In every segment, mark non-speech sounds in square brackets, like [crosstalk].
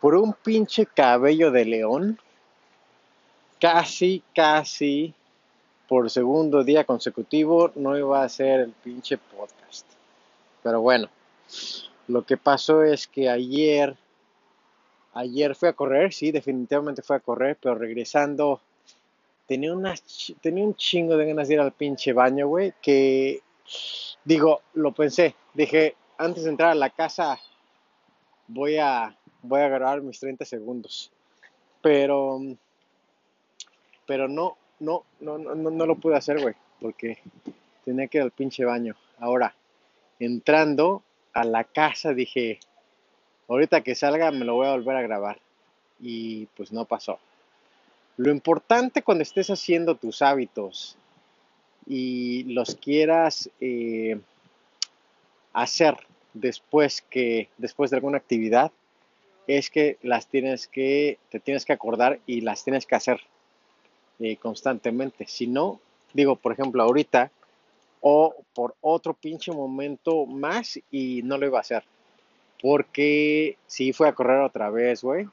por un pinche cabello de león, casi, casi por segundo día consecutivo no iba a ser el pinche podcast. Pero bueno, lo que pasó es que ayer, ayer fui a correr, sí, definitivamente fui a correr, pero regresando tenía, tenía un chingo de ganas de ir al pinche baño, güey, que digo, lo pensé, dije, antes de entrar a la casa voy a, voy a grabar mis 30 segundos. Pero, pero no, no, no, no, no lo pude hacer, güey, porque tenía que ir al pinche baño. Ahora, entrando a la casa dije, ahorita que salga me lo voy a volver a grabar. Y pues no pasó. Lo importante cuando estés haciendo tus hábitos y los quieras eh, hacer después que después de alguna actividad es que las tienes que te tienes que acordar y las tienes que hacer eh, constantemente. Si no, digo, por ejemplo, ahorita o por otro pinche momento más y no lo iba a hacer. Porque sí fue a correr otra vez, güey.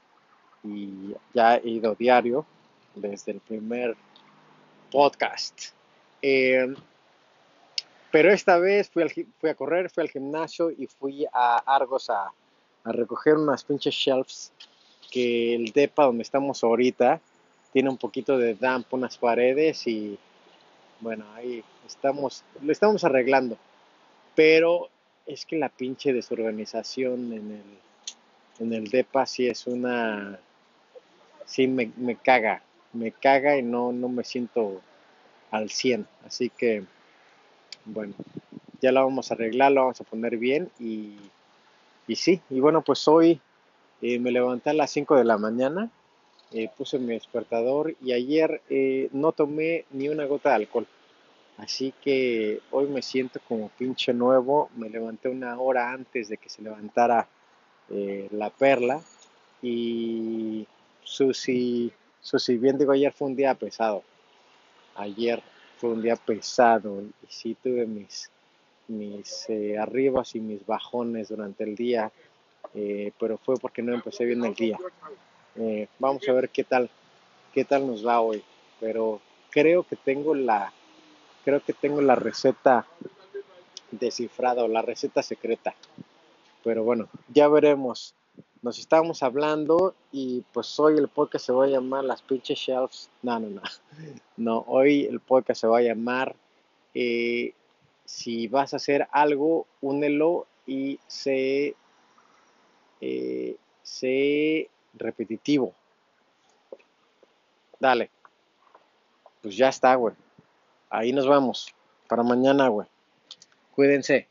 Y ya he ido diario desde el primer podcast. Eh, pero esta vez fui, fui, a correr, fui al gimnasio y fui a Argos a, a recoger unas pinches shelves que el depa donde estamos ahorita tiene un poquito de damp unas paredes y bueno, ahí estamos, lo estamos arreglando. Pero es que la pinche desorganización en el, en el DEPA sí es una, sí me, me caga, me caga y no, no me siento al 100. Así que, bueno, ya lo vamos a arreglar, lo vamos a poner bien y, y sí, y bueno, pues hoy eh, me levanté a las 5 de la mañana eh, puse mi despertador y ayer eh, no tomé ni una gota de alcohol. Así que hoy me siento como pinche nuevo. Me levanté una hora antes de que se levantara la perla. Y Susi, Susi, bien digo, ayer fue un día pesado. Ayer fue un día pesado y sí tuve mis, mis arribas y mis bajones durante el día. pero fue porque no empecé bien el día. Eh, vamos a ver qué tal, qué tal nos va hoy. Pero creo que tengo la, creo que tengo la receta descifrada o la receta secreta. Pero bueno, ya veremos. Nos estamos hablando y pues hoy el podcast se va a llamar Las pinches shelves. No, no, no. [laughs] No, hoy el podcast se va a llamar eh, Si vas a hacer algo, únelo y se, eh, se repetitivo. Dale. Pues ya está, güey. Ahí nos vamos. Para mañana, güey. Cuídense.